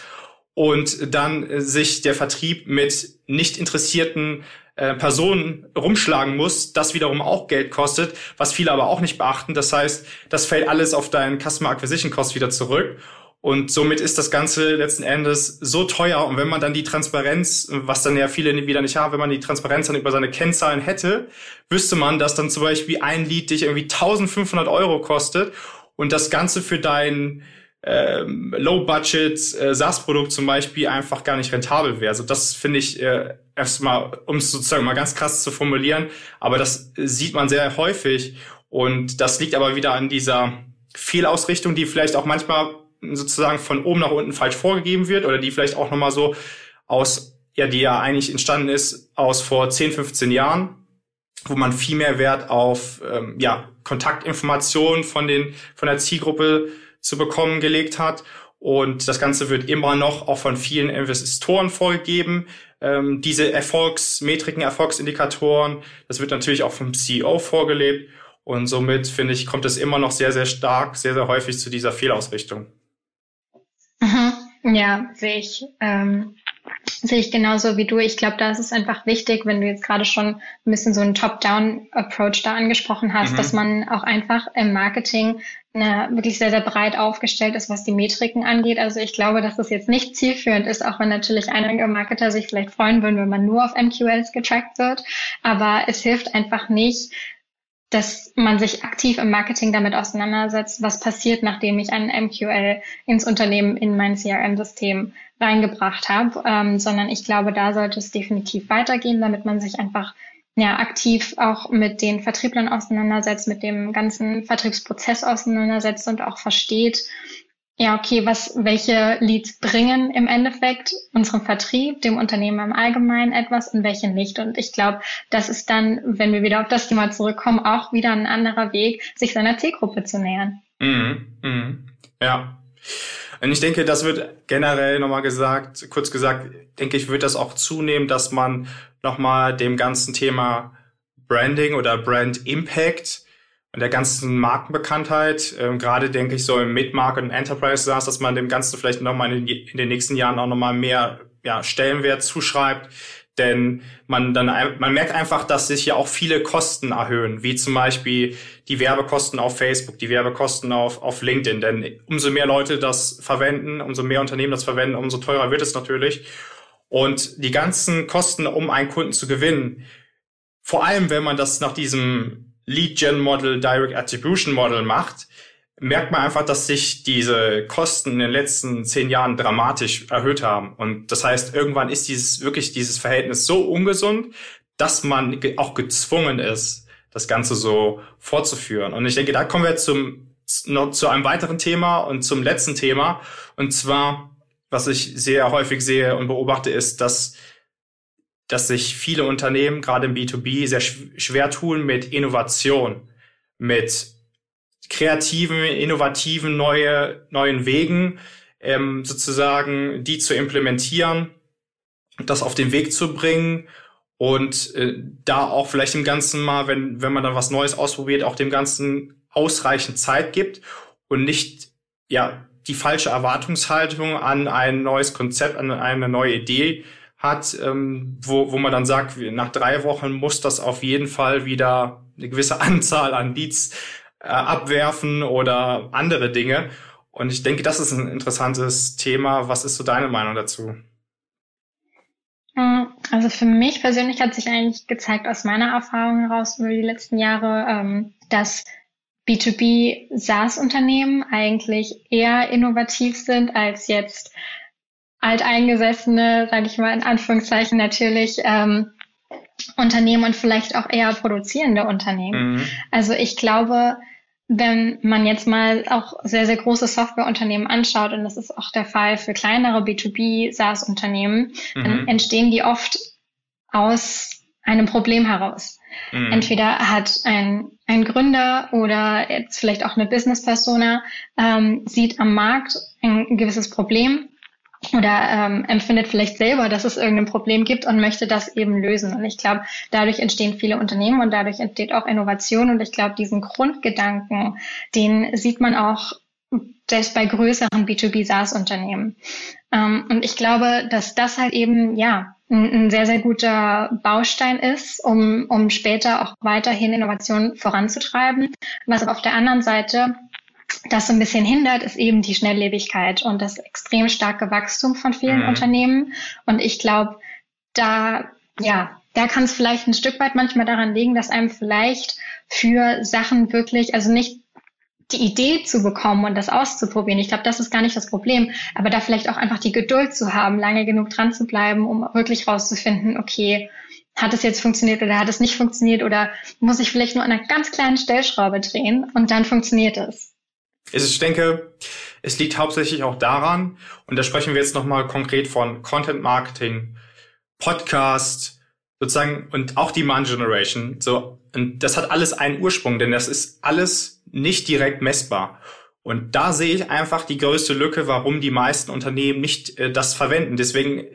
und dann sich der Vertrieb mit nicht interessierten äh, Personen rumschlagen muss, das wiederum auch Geld kostet, was viele aber auch nicht beachten. Das heißt, das fällt alles auf deinen Customer Acquisition Cost wieder zurück. Und somit ist das Ganze letzten Endes so teuer. Und wenn man dann die Transparenz, was dann ja viele wieder nicht haben, wenn man die Transparenz dann über seine Kennzahlen hätte, wüsste man, dass dann zum Beispiel ein Lied dich irgendwie 1500 Euro kostet und das Ganze für dein ähm, Low-Budget äh, SaaS-Produkt zum Beispiel einfach gar nicht rentabel wäre. Also das finde ich äh, erstmal, um es sozusagen mal ganz krass zu formulieren, aber das sieht man sehr häufig und das liegt aber wieder an dieser Fehlausrichtung, die vielleicht auch manchmal sozusagen von oben nach unten falsch vorgegeben wird oder die vielleicht auch nochmal so aus, ja, die ja eigentlich entstanden ist aus vor 10, 15 Jahren, wo man viel mehr Wert auf ähm, ja, Kontaktinformationen von, den, von der Zielgruppe zu bekommen gelegt hat. Und das Ganze wird immer noch auch von vielen Investoren vorgegeben. Ähm, diese Erfolgsmetriken, Erfolgsindikatoren, das wird natürlich auch vom CEO vorgelebt. Und somit, finde ich, kommt es immer noch sehr, sehr stark, sehr, sehr häufig zu dieser Fehlausrichtung. Ja, sehe ich. Ähm, sehe ich genauso wie du. Ich glaube, da ist es einfach wichtig, wenn du jetzt gerade schon ein bisschen so einen Top-Down-Approach da angesprochen hast, mhm. dass man auch einfach im Marketing na, wirklich sehr, sehr breit aufgestellt ist, was die Metriken angeht. Also ich glaube, dass es jetzt nicht zielführend ist, auch wenn natürlich einige Marketer sich vielleicht freuen würden, wenn man nur auf MQLs getrackt wird. Aber es hilft einfach nicht, dass man sich aktiv im Marketing damit auseinandersetzt, was passiert, nachdem ich einen MQL ins Unternehmen, in mein CRM-System reingebracht habe, ähm, sondern ich glaube, da sollte es definitiv weitergehen, damit man sich einfach ja, aktiv auch mit den Vertrieblern auseinandersetzt, mit dem ganzen Vertriebsprozess auseinandersetzt und auch versteht, ja, okay, was, welche Leads bringen im Endeffekt unserem Vertrieb, dem Unternehmen im Allgemeinen etwas und welche nicht. Und ich glaube, das ist dann, wenn wir wieder auf das Thema zurückkommen, auch wieder ein anderer Weg, sich seiner Zielgruppe zu nähern. Mhm, mhm. Ja. Und ich denke, das wird generell nochmal gesagt, kurz gesagt, denke ich, wird das auch zunehmen, dass man nochmal dem ganzen Thema Branding oder Brand Impact der ganzen Markenbekanntheit, ähm, gerade denke ich so im Mid-Market und Enterprise SaaS, dass man dem Ganzen vielleicht nochmal in, in den nächsten Jahren auch nochmal mehr ja, Stellenwert zuschreibt, denn man dann man merkt einfach, dass sich ja auch viele Kosten erhöhen, wie zum Beispiel die Werbekosten auf Facebook, die Werbekosten auf, auf LinkedIn. Denn umso mehr Leute das verwenden, umso mehr Unternehmen das verwenden, umso teurer wird es natürlich. Und die ganzen Kosten, um einen Kunden zu gewinnen, vor allem wenn man das nach diesem Lead-Gen-Model, Direct Attribution Model macht, merkt man einfach, dass sich diese Kosten in den letzten zehn Jahren dramatisch erhöht haben. Und das heißt, irgendwann ist dieses wirklich dieses Verhältnis so ungesund, dass man auch gezwungen ist, das Ganze so fortzuführen. Und ich denke, da kommen wir zum noch zu einem weiteren Thema und zum letzten Thema. Und zwar, was ich sehr häufig sehe und beobachte, ist, dass, dass sich viele Unternehmen, gerade im B2B, sehr schwer tun mit Innovation, mit kreativen, innovativen neue, neuen Wegen, ähm, sozusagen die zu implementieren, das auf den Weg zu bringen und äh, da auch vielleicht im Ganzen mal, wenn, wenn man dann was Neues ausprobiert, auch dem Ganzen ausreichend Zeit gibt und nicht ja die falsche Erwartungshaltung an ein neues Konzept, an eine neue Idee hat, ähm, wo, wo man dann sagt, nach drei Wochen muss das auf jeden Fall wieder eine gewisse [LAUGHS] Anzahl an Leads äh, abwerfen oder andere Dinge. Und ich denke, das ist ein interessantes Thema. Was ist so deine Meinung dazu? Hm, also für mich persönlich hat sich eigentlich gezeigt aus meiner Erfahrung heraus über die letzten Jahre, ähm, dass B2B SaaS-Unternehmen eigentlich eher innovativ sind als jetzt alteingesessene, sage ich mal in Anführungszeichen natürlich, ähm, Unternehmen und vielleicht auch eher produzierende Unternehmen. Mhm. Also ich glaube, wenn man jetzt mal auch sehr, sehr große Softwareunternehmen anschaut, und das ist auch der Fall für kleinere B2B SaaS-Unternehmen, mhm. dann entstehen die oft aus einem Problem heraus. Mhm. Entweder hat ein, ein Gründer oder jetzt vielleicht auch eine Business-Persona ähm, sieht am Markt ein gewisses Problem oder ähm, empfindet vielleicht selber, dass es irgendein Problem gibt und möchte das eben lösen. Und ich glaube, dadurch entstehen viele Unternehmen und dadurch entsteht auch Innovation. Und ich glaube, diesen Grundgedanken, den sieht man auch selbst bei größeren B2B SaaS-Unternehmen. Ähm, und ich glaube, dass das halt eben, ja, ein, sehr, sehr guter Baustein ist, um, um später auch weiterhin Innovationen voranzutreiben. Was aber auf der anderen Seite das so ein bisschen hindert, ist eben die Schnelllebigkeit und das extrem starke Wachstum von vielen mhm. Unternehmen. Und ich glaube, da, ja, da kann es vielleicht ein Stück weit manchmal daran liegen, dass einem vielleicht für Sachen wirklich, also nicht die Idee zu bekommen und das auszuprobieren. Ich glaube, das ist gar nicht das Problem, aber da vielleicht auch einfach die Geduld zu haben, lange genug dran zu bleiben, um wirklich rauszufinden, okay, hat es jetzt funktioniert oder hat es nicht funktioniert oder muss ich vielleicht nur an einer ganz kleinen Stellschraube drehen und dann funktioniert es. Ich denke, es liegt hauptsächlich auch daran, und da sprechen wir jetzt nochmal konkret von Content Marketing, Podcast, sozusagen, und auch Demand Generation. So, und das hat alles einen Ursprung, denn das ist alles nicht direkt messbar. Und da sehe ich einfach die größte Lücke, warum die meisten Unternehmen nicht äh, das verwenden. Deswegen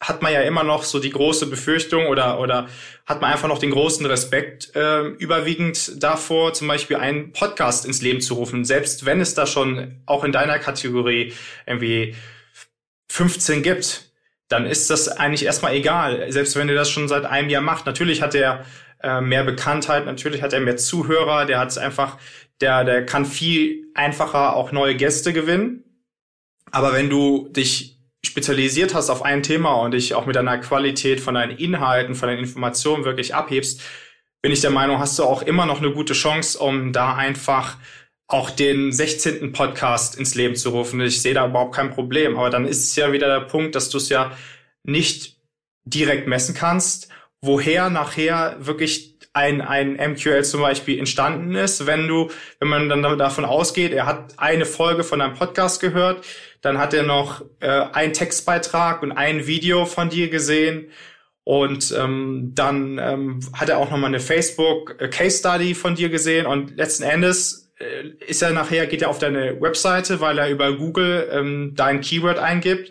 hat man ja immer noch so die große Befürchtung oder, oder hat man einfach noch den großen Respekt äh, überwiegend davor, zum Beispiel einen Podcast ins Leben zu rufen, selbst wenn es da schon auch in deiner Kategorie irgendwie 15 gibt, dann ist das eigentlich erstmal egal, selbst wenn ihr das schon seit einem Jahr macht. Natürlich hat er äh, mehr Bekanntheit, natürlich hat er mehr Zuhörer, der hat einfach, der, der kann viel einfacher auch neue Gäste gewinnen. Aber wenn du dich spezialisiert hast auf ein Thema und dich auch mit deiner Qualität von deinen Inhalten, von deinen Informationen wirklich abhebst, bin ich der Meinung, hast du auch immer noch eine gute Chance, um da einfach auch den 16. Podcast ins Leben zu rufen. Ich sehe da überhaupt kein Problem. Aber dann ist es ja wieder der Punkt, dass du es ja nicht direkt messen kannst, woher nachher wirklich ein, ein MQL zum Beispiel entstanden ist. Wenn du, wenn man dann davon ausgeht, er hat eine Folge von einem Podcast gehört, dann hat er noch äh, einen Textbeitrag und ein Video von dir gesehen. Und ähm, dann ähm, hat er auch noch mal eine Facebook äh, Case Study von dir gesehen und letzten Endes äh, ist er nachher geht er auf deine Webseite, weil er über Google ähm, dein Keyword eingibt,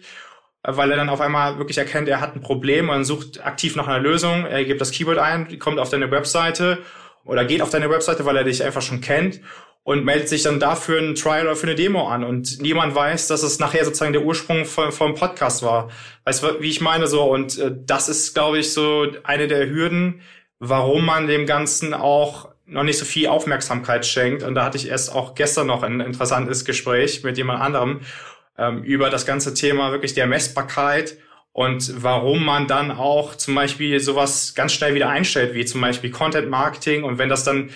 weil er dann auf einmal wirklich erkennt, er hat ein Problem und sucht aktiv nach einer Lösung. Er gibt das Keyword ein, kommt auf deine Webseite oder geht auf deine Webseite, weil er dich einfach schon kennt und meldet sich dann dafür ein Trial oder für eine Demo an und niemand weiß, dass es nachher sozusagen der Ursprung vom, vom Podcast war. Weißt du, wie ich meine so? Und äh, das ist, glaube ich, so eine der Hürden, warum man dem Ganzen auch noch nicht so viel Aufmerksamkeit schenkt. Und da hatte ich erst auch gestern noch ein interessantes Gespräch mit jemand anderem ähm, über das ganze Thema wirklich der Messbarkeit und warum man dann auch zum Beispiel sowas ganz schnell wieder einstellt, wie zum Beispiel Content Marketing. Und wenn das dann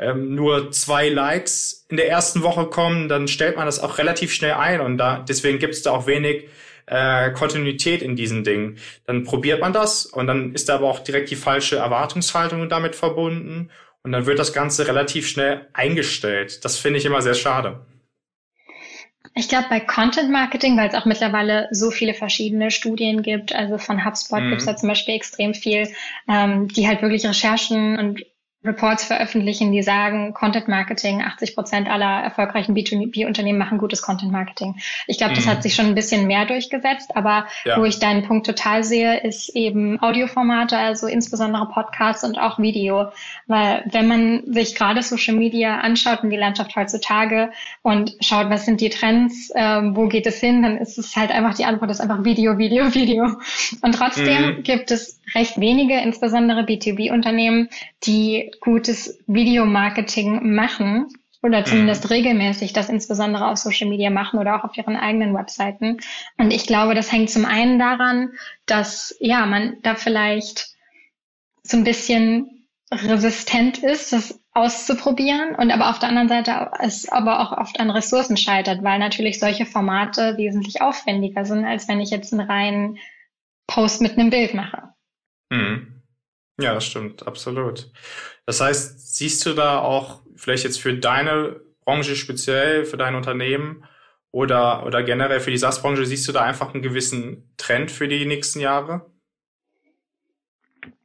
ähm, nur zwei Likes in der ersten Woche kommen, dann stellt man das auch relativ schnell ein und da deswegen gibt es da auch wenig äh, Kontinuität in diesen Dingen. Dann probiert man das und dann ist da aber auch direkt die falsche Erwartungshaltung damit verbunden und dann wird das Ganze relativ schnell eingestellt. Das finde ich immer sehr schade. Ich glaube, bei Content Marketing, weil es auch mittlerweile so viele verschiedene Studien gibt, also von HubSpot mhm. gibt es da zum Beispiel extrem viel, ähm, die halt wirklich Recherchen und Reports veröffentlichen, die sagen, Content Marketing, 80 Prozent aller erfolgreichen B2B-Unternehmen machen gutes Content Marketing. Ich glaube, das mhm. hat sich schon ein bisschen mehr durchgesetzt, aber ja. wo ich deinen Punkt total sehe, ist eben Audioformate, also insbesondere Podcasts und auch Video. Weil wenn man sich gerade Social Media anschaut und die Landschaft heutzutage und schaut, was sind die Trends, äh, wo geht es hin, dann ist es halt einfach die Antwort ist einfach Video, Video, Video. Und trotzdem mhm. gibt es recht wenige, insbesondere B2B-Unternehmen, die gutes Videomarketing machen oder zumindest mhm. regelmäßig das insbesondere auf Social Media machen oder auch auf ihren eigenen Webseiten. Und ich glaube, das hängt zum einen daran, dass ja man da vielleicht so ein bisschen resistent ist, das auszuprobieren und aber auf der anderen Seite es aber auch oft an Ressourcen scheitert, weil natürlich solche Formate wesentlich aufwendiger sind, als wenn ich jetzt einen reinen Post mit einem Bild mache. Mhm. Ja, das stimmt, absolut. Das heißt, siehst du da auch vielleicht jetzt für deine Branche speziell, für dein Unternehmen oder, oder generell für die SaaS-Branche, siehst du da einfach einen gewissen Trend für die nächsten Jahre?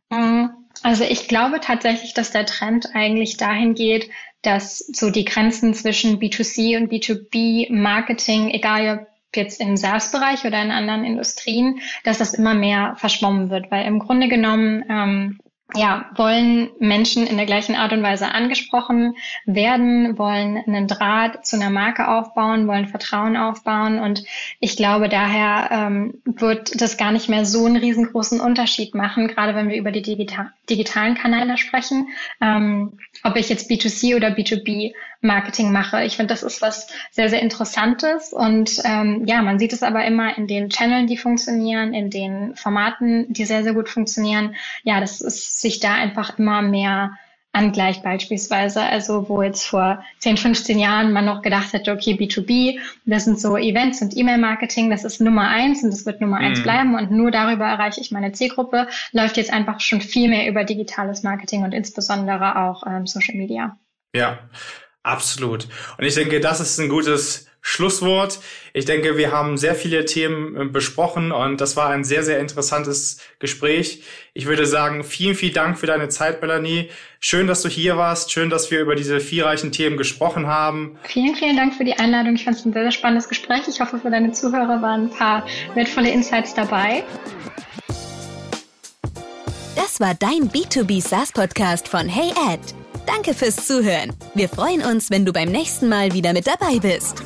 Mhm. Also ich glaube tatsächlich, dass der Trend eigentlich dahin geht, dass so die Grenzen zwischen B2C und B2B Marketing, egal jetzt im SaaS-Bereich oder in anderen Industrien, dass das immer mehr verschwommen wird, weil im Grunde genommen ähm, ja, wollen Menschen in der gleichen Art und Weise angesprochen werden, wollen einen Draht zu einer Marke aufbauen, wollen Vertrauen aufbauen. Und ich glaube, daher ähm, wird das gar nicht mehr so einen riesengroßen Unterschied machen, gerade wenn wir über die digital digitalen Kanäle sprechen, ähm, ob ich jetzt B2C oder B2B Marketing mache. Ich finde, das ist was sehr, sehr Interessantes. Und ähm, ja, man sieht es aber immer in den Channeln, die funktionieren, in den Formaten, die sehr, sehr gut funktionieren. Ja, das ist sich da einfach immer mehr angleicht beispielsweise. Also wo jetzt vor 10, 15 Jahren man noch gedacht hätte, okay, B2B, das sind so Events und E-Mail-Marketing, das ist Nummer eins und das wird Nummer eins mhm. bleiben und nur darüber erreiche ich meine Zielgruppe, läuft jetzt einfach schon viel mehr über digitales Marketing und insbesondere auch ähm, Social Media. Ja, absolut. Und ich denke, das ist ein gutes Schlusswort. Ich denke, wir haben sehr viele Themen äh, besprochen und das war ein sehr, sehr interessantes Gespräch. Ich würde sagen, vielen, vielen Dank für deine Zeit, Melanie. Schön, dass du hier warst. Schön, dass wir über diese vielreichen Themen gesprochen haben. Vielen, vielen Dank für die Einladung. Ich fand es ein sehr, sehr spannendes Gespräch. Ich hoffe, für deine Zuhörer waren ein paar wertvolle Insights dabei. Das war dein B2B SaaS Podcast von Hey Ed. Danke fürs Zuhören. Wir freuen uns, wenn du beim nächsten Mal wieder mit dabei bist.